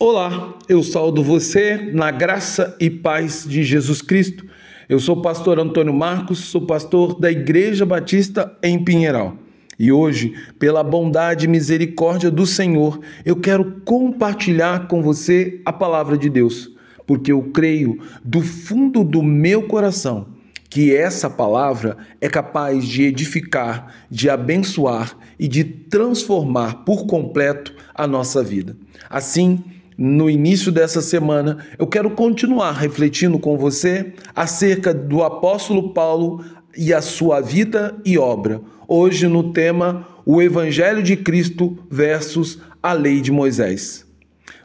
Olá, eu saldo você na graça e paz de Jesus Cristo. Eu sou o pastor Antônio Marcos, sou pastor da Igreja Batista em Pinheiral. E hoje, pela bondade e misericórdia do Senhor, eu quero compartilhar com você a palavra de Deus, porque eu creio do fundo do meu coração que essa palavra é capaz de edificar, de abençoar e de transformar por completo a nossa vida. Assim, no início dessa semana, eu quero continuar refletindo com você acerca do apóstolo Paulo e a sua vida e obra. Hoje, no tema O Evangelho de Cristo versus a Lei de Moisés.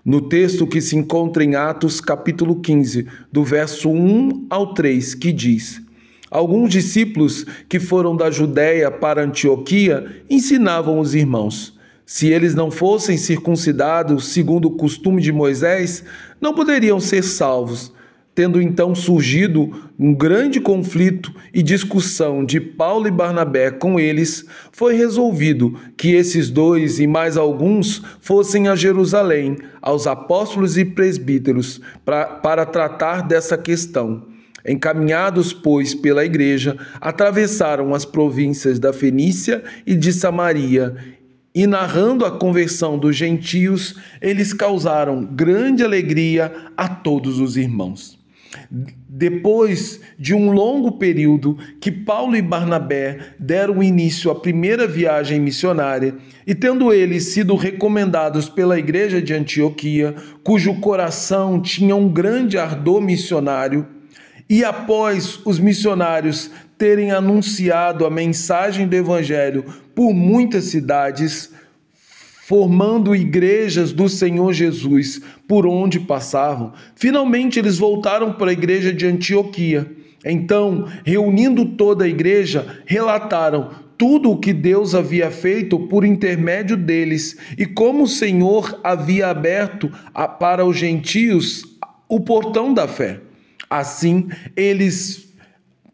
No texto que se encontra em Atos, capítulo 15, do verso 1 ao 3, que diz: Alguns discípulos que foram da Judéia para Antioquia ensinavam os irmãos se eles não fossem circuncidados segundo o costume de Moisés, não poderiam ser salvos. Tendo então surgido um grande conflito e discussão de Paulo e Barnabé com eles, foi resolvido que esses dois e mais alguns fossem a Jerusalém, aos apóstolos e presbíteros, pra, para tratar dessa questão. Encaminhados, pois, pela igreja, atravessaram as províncias da Fenícia e de Samaria e narrando a conversão dos gentios, eles causaram grande alegria a todos os irmãos. Depois de um longo período que Paulo e Barnabé deram início à primeira viagem missionária, e tendo eles sido recomendados pela igreja de Antioquia, cujo coração tinha um grande ardor missionário, e após os missionários terem anunciado a mensagem do Evangelho por muitas cidades, formando igrejas do Senhor Jesus por onde passavam, finalmente eles voltaram para a igreja de Antioquia. Então, reunindo toda a igreja, relataram tudo o que Deus havia feito por intermédio deles e como o Senhor havia aberto para os gentios o portão da fé. Assim, eles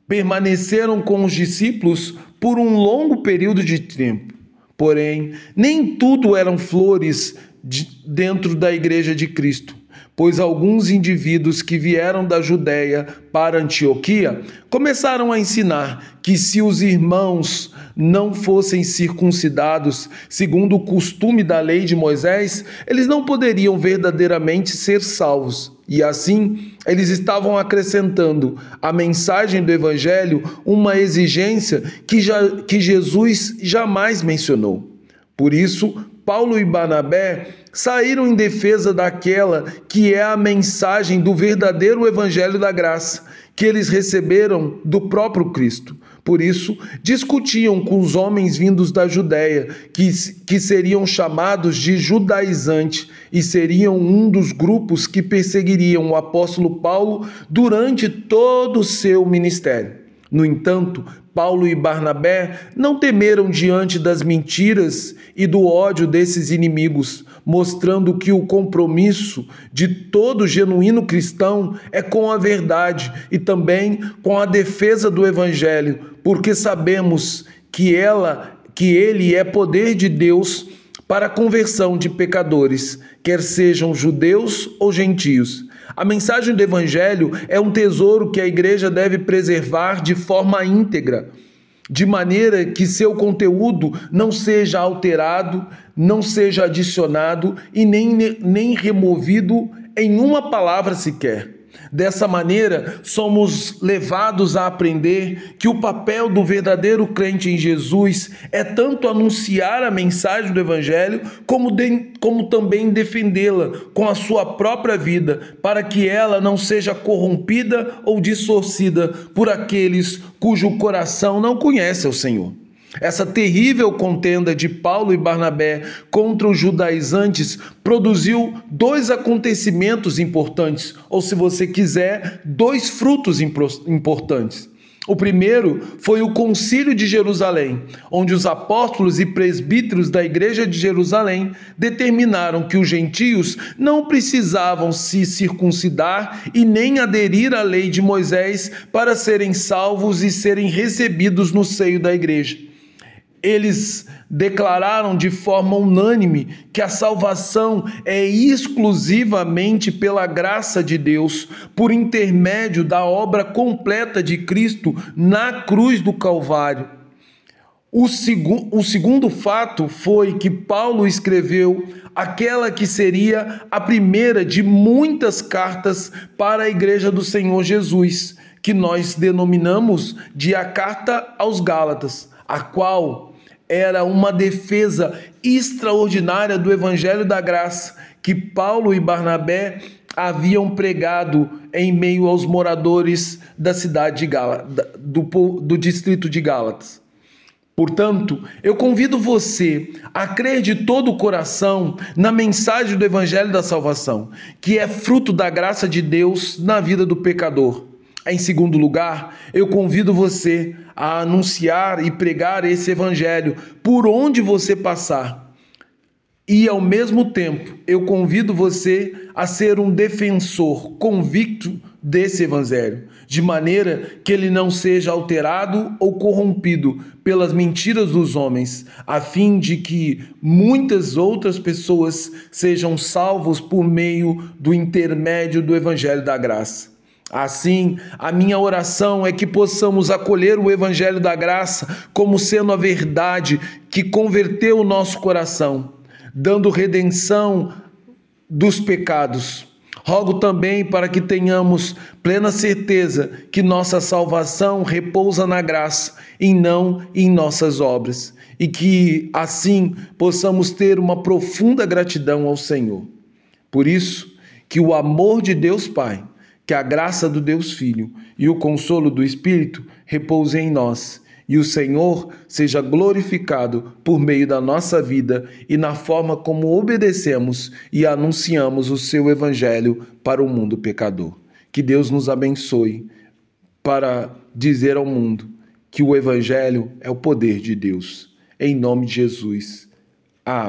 permaneceram com os discípulos por um longo período de tempo. Porém, nem tudo eram flores de, dentro da igreja de Cristo pois alguns indivíduos que vieram da Judéia para Antioquia começaram a ensinar que se os irmãos não fossem circuncidados segundo o costume da lei de Moisés, eles não poderiam verdadeiramente ser salvos. E assim, eles estavam acrescentando à mensagem do Evangelho uma exigência que, já, que Jesus jamais mencionou. Por isso, Paulo e Barnabé saíram em defesa daquela que é a mensagem do verdadeiro evangelho da graça que eles receberam do próprio Cristo. Por isso, discutiam com os homens vindos da Judéia, que, que seriam chamados de judaizantes e seriam um dos grupos que perseguiriam o apóstolo Paulo durante todo o seu ministério. No entanto, Paulo e Barnabé não temeram diante das mentiras e do ódio desses inimigos, mostrando que o compromisso de todo genuíno cristão é com a verdade e também com a defesa do evangelho, porque sabemos que ela, que ele é poder de Deus para a conversão de pecadores, quer sejam judeus ou gentios. A mensagem do Evangelho é um tesouro que a igreja deve preservar de forma íntegra, de maneira que seu conteúdo não seja alterado, não seja adicionado e nem, nem removido em uma palavra sequer. Dessa maneira, somos levados a aprender que o papel do verdadeiro crente em Jesus é tanto anunciar a mensagem do Evangelho, como, de, como também defendê-la com a sua própria vida, para que ela não seja corrompida ou distorcida por aqueles cujo coração não conhece o Senhor. Essa terrível contenda de Paulo e Barnabé contra os judaizantes produziu dois acontecimentos importantes, ou se você quiser, dois frutos importantes. O primeiro foi o Concílio de Jerusalém, onde os apóstolos e presbíteros da Igreja de Jerusalém determinaram que os gentios não precisavam se circuncidar e nem aderir à lei de Moisés para serem salvos e serem recebidos no seio da igreja. Eles declararam de forma unânime que a salvação é exclusivamente pela graça de Deus, por intermédio da obra completa de Cristo na cruz do Calvário. O, segu o segundo fato foi que Paulo escreveu aquela que seria a primeira de muitas cartas para a Igreja do Senhor Jesus, que nós denominamos de a Carta aos Gálatas, a qual era uma defesa extraordinária do Evangelho da Graça que Paulo e Barnabé haviam pregado em meio aos moradores da cidade de Gálatas, do, do distrito de Gálatas. Portanto, eu convido você a crer de todo o coração na mensagem do Evangelho da Salvação, que é fruto da graça de Deus na vida do pecador. Em segundo lugar, eu convido você a anunciar e pregar esse evangelho por onde você passar. E ao mesmo tempo, eu convido você a ser um defensor convicto desse evangelho, de maneira que ele não seja alterado ou corrompido pelas mentiras dos homens, a fim de que muitas outras pessoas sejam salvos por meio do intermédio do evangelho da graça. Assim, a minha oração é que possamos acolher o Evangelho da Graça como sendo a verdade que converteu o nosso coração, dando redenção dos pecados. Rogo também para que tenhamos plena certeza que nossa salvação repousa na graça e não em nossas obras, e que assim possamos ter uma profunda gratidão ao Senhor. Por isso, que o amor de Deus Pai que a graça do Deus Filho e o consolo do Espírito repousem em nós e o Senhor seja glorificado por meio da nossa vida e na forma como obedecemos e anunciamos o seu Evangelho para o mundo pecador. Que Deus nos abençoe para dizer ao mundo que o Evangelho é o poder de Deus. Em nome de Jesus. Amém.